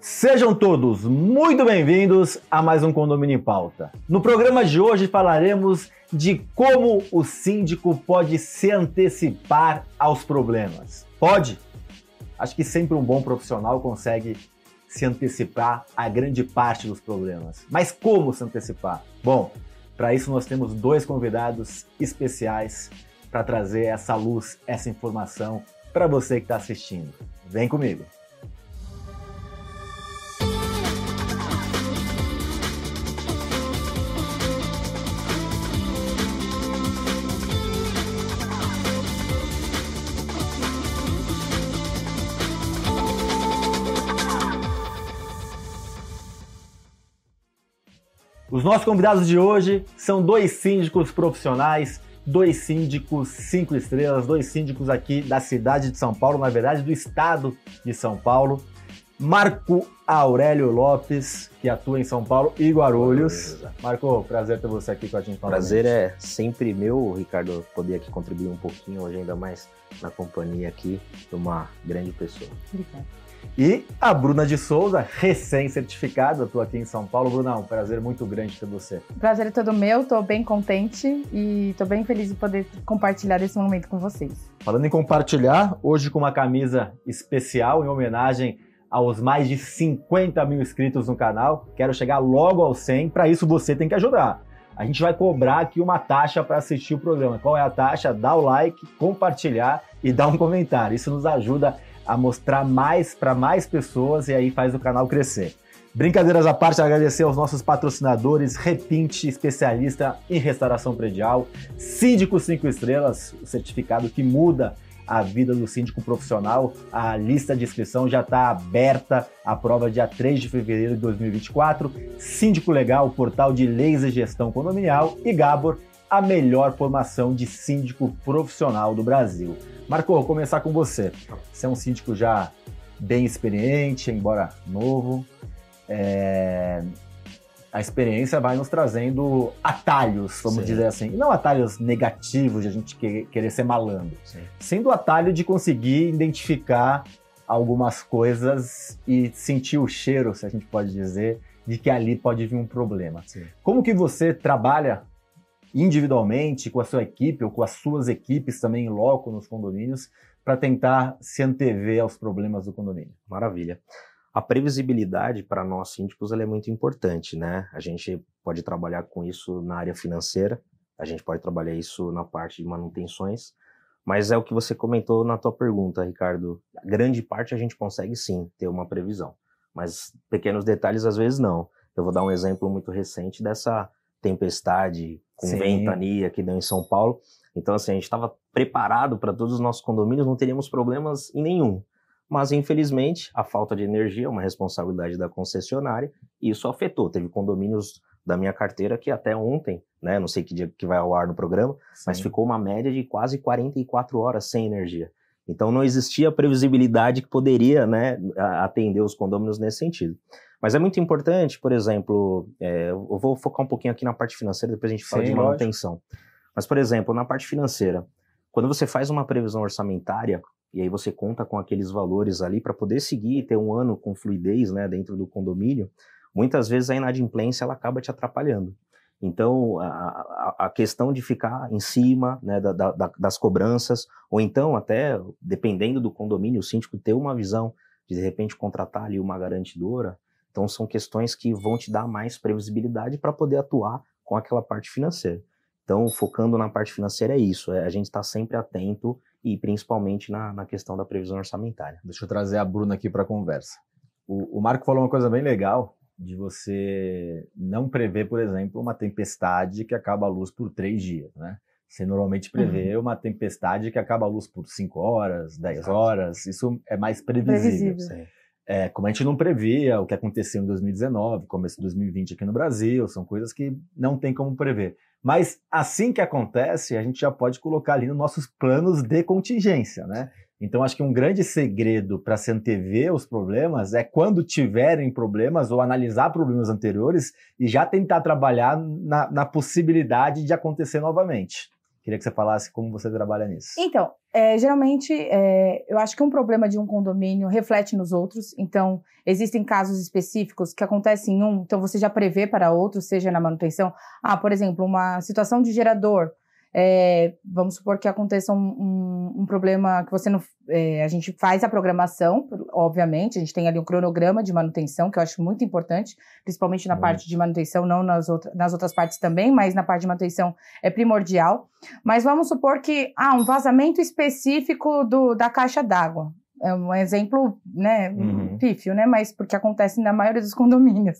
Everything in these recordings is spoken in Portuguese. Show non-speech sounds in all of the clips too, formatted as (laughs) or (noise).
Sejam todos muito bem-vindos a mais um Condomínio em Pauta. No programa de hoje falaremos de como o síndico pode se antecipar aos problemas. Pode? Acho que sempre um bom profissional consegue se antecipar a grande parte dos problemas. Mas como se antecipar? Bom, para isso nós temos dois convidados especiais para trazer essa luz, essa informação para você que está assistindo. Vem comigo! Os nossos convidados de hoje são dois síndicos profissionais, dois síndicos cinco estrelas, dois síndicos aqui da cidade de São Paulo, na verdade do estado de São Paulo. Marco Aurélio Lopes, que atua em São Paulo e Guarulhos. Marco, prazer ter você aqui com a gente. Prazer é sempre meu, Ricardo, poder aqui contribuir um pouquinho hoje, ainda mais na companhia aqui de uma grande pessoa. Obrigado. E a Bruna de Souza, recém-certificada, estou aqui em São Paulo. Bruna, um prazer muito grande ter você. Prazer é todo meu, estou bem contente e estou bem feliz de poder compartilhar esse momento com vocês. Falando em compartilhar, hoje com uma camisa especial em homenagem aos mais de 50 mil inscritos no canal. Quero chegar logo aos 100, para isso você tem que ajudar. A gente vai cobrar aqui uma taxa para assistir o programa. Qual é a taxa? Dá o like, compartilhar e dar um comentário. Isso nos ajuda a mostrar mais para mais pessoas e aí faz o canal crescer. Brincadeiras à parte, agradecer aos nossos patrocinadores, Repinte, especialista em restauração predial, Síndico 5 Estrelas, o certificado que muda a vida do síndico profissional. A lista de inscrição já está aberta, a prova dia 3 de fevereiro de 2024. Síndico Legal, portal de leis e gestão condominial e Gabor, a melhor formação de síndico profissional do Brasil. Marco, vou começar com você. Você é um síndico já bem experiente, embora novo. É... A experiência vai nos trazendo atalhos, vamos Sim. dizer assim. Não atalhos negativos de a gente querer ser malandro. Sim. Sendo o atalho de conseguir identificar algumas coisas e sentir o cheiro, se a gente pode dizer, de que ali pode vir um problema. Sim. Como que você trabalha individualmente com a sua equipe ou com as suas equipes também em loco nos condomínios para tentar se antever aos problemas do condomínio. Maravilha. A previsibilidade para nós síndicos é muito importante, né? A gente pode trabalhar com isso na área financeira, a gente pode trabalhar isso na parte de manutenções, mas é o que você comentou na tua pergunta, Ricardo. A grande parte a gente consegue sim ter uma previsão, mas pequenos detalhes às vezes não. Eu vou dar um exemplo muito recente dessa tempestade com Sim. ventania que deu em São Paulo. Então, assim, a gente estava preparado para todos os nossos condomínios, não teríamos problemas em nenhum. Mas, infelizmente, a falta de energia é uma responsabilidade da concessionária e isso afetou. Teve condomínios da minha carteira que até ontem, né, não sei que dia que vai ao ar no programa, Sim. mas ficou uma média de quase 44 horas sem energia. Então não existia previsibilidade que poderia né, atender os condôminos nesse sentido. Mas é muito importante, por exemplo, é, eu vou focar um pouquinho aqui na parte financeira, depois a gente fala Sim, de manutenção. Lógico. Mas, por exemplo, na parte financeira, quando você faz uma previsão orçamentária, e aí você conta com aqueles valores ali para poder seguir e ter um ano com fluidez né, dentro do condomínio, muitas vezes a inadimplência ela acaba te atrapalhando. Então, a, a, questão de ficar em cima né, da, da, das cobranças, ou então até, dependendo do condomínio, o síndico ter uma visão de, de repente, contratar ali uma garantidora, então são questões que vão te dar mais previsibilidade para poder atuar com aquela parte financeira. Então, focando na parte financeira é isso, é a gente estar tá sempre atento e principalmente na, na, questão da previsão orçamentária. Deixa eu trazer a Bruna aqui para a conversa. O, o Marco falou uma coisa bem legal, de você não prever, por exemplo, uma tempestade que acaba a luz por três dias, né? Você normalmente prevê uhum. uma tempestade que acaba a luz por cinco horas, dez horas, isso é mais previsível. previsível. É, como a gente não previa o que aconteceu em 2019, começo de 2020 aqui no Brasil, são coisas que não tem como prever. Mas assim que acontece, a gente já pode colocar ali nos nossos planos de contingência, né? Então, acho que um grande segredo para se antever os problemas é quando tiverem problemas ou analisar problemas anteriores e já tentar trabalhar na, na possibilidade de acontecer novamente. Queria que você falasse como você trabalha nisso. Então, é, geralmente, é, eu acho que um problema de um condomínio reflete nos outros. Então, existem casos específicos que acontecem em um, então você já prevê para outro, seja na manutenção. Ah, por exemplo, uma situação de gerador. É, vamos supor que aconteça um, um, um problema que você não. É, a gente faz a programação, obviamente, a gente tem ali um cronograma de manutenção, que eu acho muito importante, principalmente na parte de manutenção, não nas, outra, nas outras partes também, mas na parte de manutenção é primordial. Mas vamos supor que há ah, um vazamento específico do, da caixa d'água é um exemplo, né, uhum. pífio, né, mas porque acontece na maioria dos (laughs) condomínios.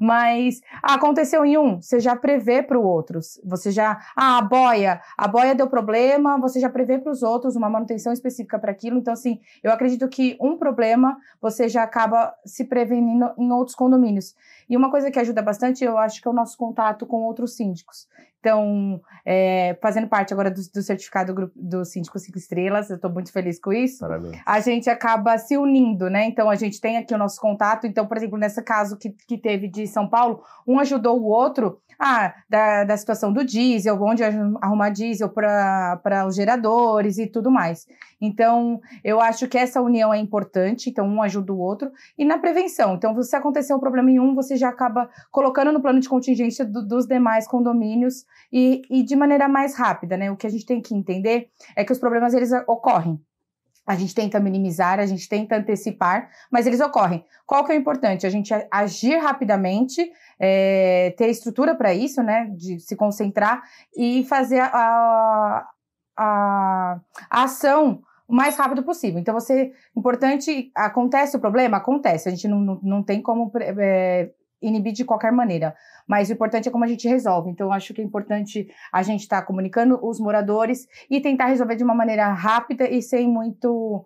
Mas ah, aconteceu em um, você já prevê para o outro. Você já, ah, a boia, a boia deu problema, você já prevê para os outros uma manutenção específica para aquilo. Então, assim, eu acredito que um problema você já acaba se prevenindo em outros condomínios. E uma coisa que ajuda bastante, eu acho que é o nosso contato com outros síndicos. Então, é, fazendo parte agora do, do certificado do Síndico Cinco Estrelas, eu estou muito feliz com isso. Parabéns. A gente acaba se unindo, né? Então, a gente tem aqui o nosso contato. Então, por exemplo, nesse caso que, que teve de São Paulo, um ajudou o outro ah, da, da situação do diesel, onde arrumar diesel para os geradores e tudo mais. Então, eu acho que essa união é importante, então um ajuda o outro. E na prevenção, então, se acontecer um problema em um, você já acaba colocando no plano de contingência do, dos demais condomínios e, e de maneira mais rápida, né? O que a gente tem que entender é que os problemas, eles ocorrem. A gente tenta minimizar, a gente tenta antecipar, mas eles ocorrem. Qual que é o importante? A gente agir rapidamente, é, ter estrutura para isso, né? De se concentrar e fazer a, a, a, ação o mais rápido possível. Então, você, importante, acontece o problema? Acontece. A gente não, não, não tem como é, inibir de qualquer maneira. Mas o importante é como a gente resolve. Então, acho que é importante a gente estar tá comunicando os moradores e tentar resolver de uma maneira rápida e sem muito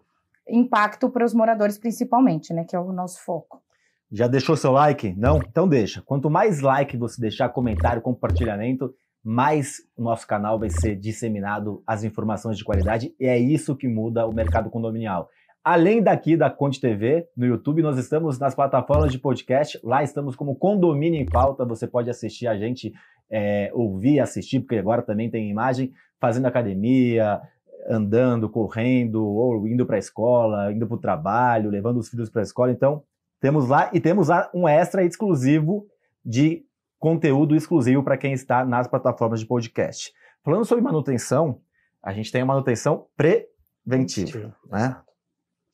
impacto para os moradores, principalmente, né? Que é o nosso foco. Já deixou seu like? Não? Então deixa. Quanto mais like você deixar, comentário, compartilhamento, mais o nosso canal vai ser disseminado as informações de qualidade e é isso que muda o mercado condominial. Além daqui da Conte TV, no YouTube, nós estamos nas plataformas de podcast. Lá estamos como Condomínio em Pauta. Você pode assistir a gente, é, ouvir, assistir, porque agora também tem imagem, fazendo academia, andando, correndo, ou indo para a escola, indo para o trabalho, levando os filhos para a escola. Então, temos lá e temos lá um extra exclusivo de conteúdo exclusivo para quem está nas plataformas de podcast. Falando sobre manutenção, a gente tem a manutenção preventiva, né?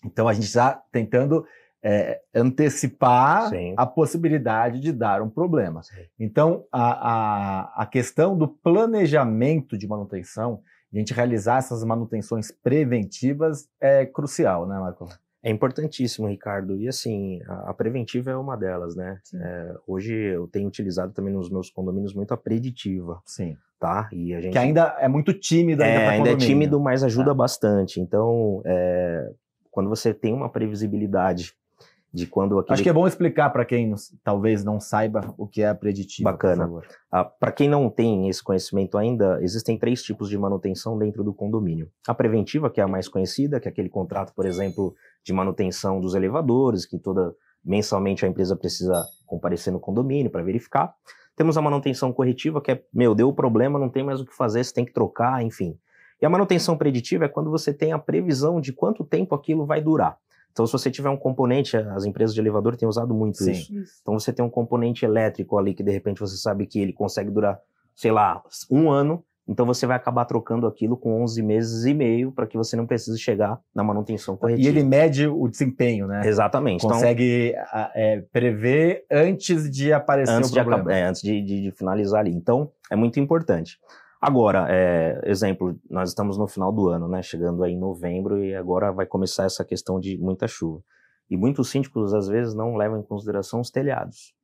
Então a gente está tentando é, antecipar Sim. a possibilidade de dar um problema. Sim. Então a, a, a questão do planejamento de manutenção, a gente realizar essas manutenções preventivas é crucial, né, Marco? É importantíssimo, Ricardo. E assim, a, a preventiva é uma delas, né? É, hoje eu tenho utilizado também nos meus condomínios muito a preditiva. Sim. Tá? E a gente... Que ainda é muito tímido ainda é, ainda é tímido, mas ajuda tá. bastante. Então, é, quando você tem uma previsibilidade de quando aquele... Acho que é bom explicar para quem talvez não saiba o que é a preditiva. Bacana. Ah, para quem não tem esse conhecimento ainda, existem três tipos de manutenção dentro do condomínio. A preventiva, que é a mais conhecida, que é aquele contrato, por exemplo, de manutenção dos elevadores, que toda mensalmente a empresa precisa comparecer no condomínio para verificar. Temos a manutenção corretiva, que é, meu, deu problema, não tem mais o que fazer, você tem que trocar, enfim. E a manutenção preditiva é quando você tem a previsão de quanto tempo aquilo vai durar. Então, se você tiver um componente, as empresas de elevador têm usado muito Sim. isso. Então, você tem um componente elétrico ali que de repente você sabe que ele consegue durar, sei lá, um ano. Então, você vai acabar trocando aquilo com 11 meses e meio para que você não precise chegar na manutenção corretiva. E ele mede o desempenho, né? Exatamente. Então Consegue então, é, prever antes de aparecer antes o problema. De, é, antes de, de, de finalizar ali. Então, é muito importante. Agora, é, exemplo, nós estamos no final do ano, né? Chegando aí em novembro e agora vai começar essa questão de muita chuva. E muitos síndicos, às vezes, não levam em consideração os telhados.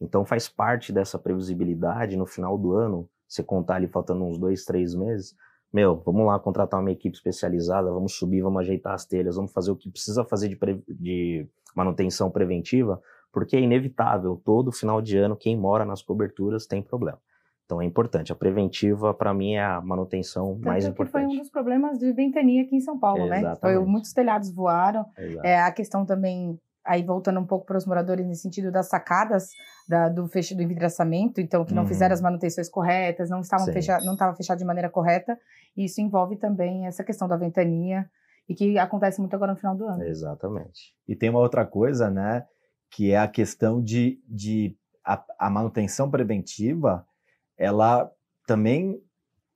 Então, faz parte dessa previsibilidade no final do ano, você contar ali faltando uns dois, três meses. Meu, vamos lá contratar uma equipe especializada, vamos subir, vamos ajeitar as telhas, vamos fazer o que precisa fazer de, de manutenção preventiva, porque é inevitável, todo final de ano, quem mora nas coberturas tem problema. Então é importante. A preventiva, para mim, é a manutenção Tanto mais importante. foi um dos problemas de ventania aqui em São Paulo, né? Exatamente. né? Foi, muitos telhados voaram. É, a questão também aí voltando um pouco para os moradores nesse sentido das sacadas da, do fecho do envidramento, então que não uhum. fizeram as manutenções corretas, não estavam fechado, não estava fechado de maneira correta. E isso envolve também essa questão da ventania e que acontece muito agora no final do ano. Exatamente. E tem uma outra coisa, né, que é a questão de, de a, a manutenção preventiva, ela também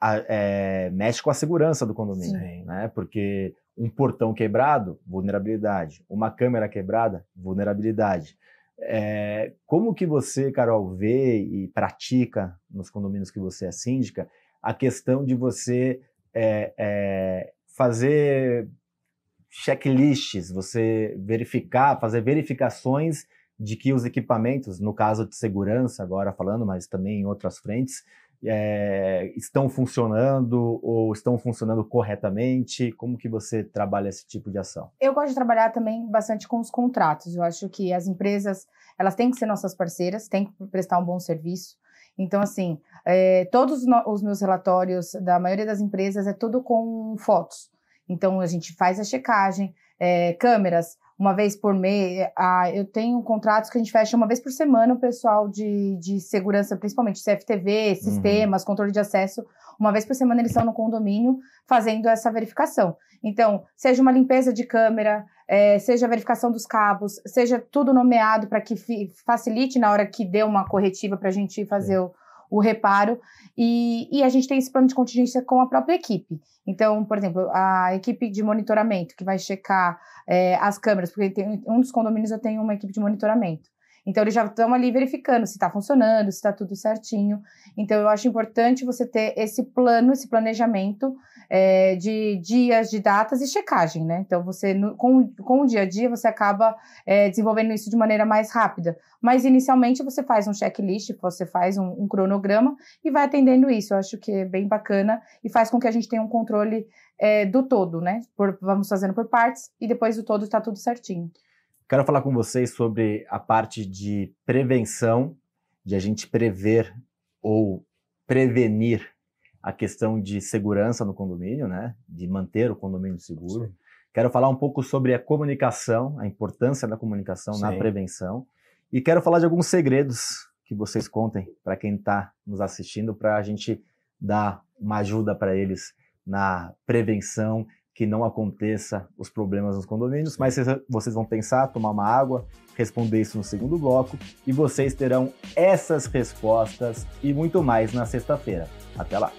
a, é, mexe com a segurança do condomínio, Sim. né? Porque um portão quebrado, vulnerabilidade. Uma câmera quebrada, vulnerabilidade. É, como que você, Carol, vê e pratica nos condomínios que você é síndica a questão de você é, é, fazer checklists, você verificar, fazer verificações de que os equipamentos, no caso de segurança, agora falando, mas também em outras frentes, é, estão funcionando ou estão funcionando corretamente? Como que você trabalha esse tipo de ação? Eu gosto de trabalhar também bastante com os contratos. Eu acho que as empresas elas têm que ser nossas parceiras, têm que prestar um bom serviço. Então, assim, é, todos os meus relatórios da maioria das empresas é tudo com fotos. Então, a gente faz a checagem, é, câmeras, uma vez por mês. Ah, eu tenho contratos que a gente fecha uma vez por semana o pessoal de, de segurança, principalmente CFTV, uhum. sistemas, uhum. controle de acesso. Uma vez por semana eles estão no condomínio fazendo essa verificação. Então, seja uma limpeza de câmera, é, seja a verificação dos cabos, seja tudo nomeado para que facilite na hora que dê uma corretiva para a gente fazer o o reparo, e, e, a gente tem esse plano de contingência com a própria equipe. Então, por exemplo, a equipe de monitoramento, que vai checar é, as câmeras, porque tem, um dos condomínios eu tenho uma equipe de monitoramento. Então, eles já estão ali verificando se está funcionando, se está tudo certinho. Então, eu acho importante você ter esse plano, esse planejamento é, de dias, de datas e checagem, né? Então, você, com, com o dia a dia, você acaba é, desenvolvendo isso de maneira mais rápida. Mas, inicialmente, você faz um checklist, você faz um, um, cronograma e vai atendendo isso. Eu acho que é bem bacana e faz com que a gente tenha um controle é, do todo, né? Por, vamos fazendo por partes e depois do todo está tudo certinho. Quero falar com vocês sobre a parte de prevenção, de a gente prever ou prevenir a questão de segurança no condomínio, né? De manter o condomínio seguro. Sim. Quero falar um pouco sobre a comunicação, a importância da comunicação Sim. na prevenção. E quero falar de alguns segredos que vocês contem para quem está nos assistindo, para a gente dar uma ajuda para eles na prevenção que não aconteça os problemas nos condomínios, mas vocês vão pensar, tomar uma água, responder isso no segundo bloco e vocês terão essas respostas e muito mais na sexta-feira. Até lá!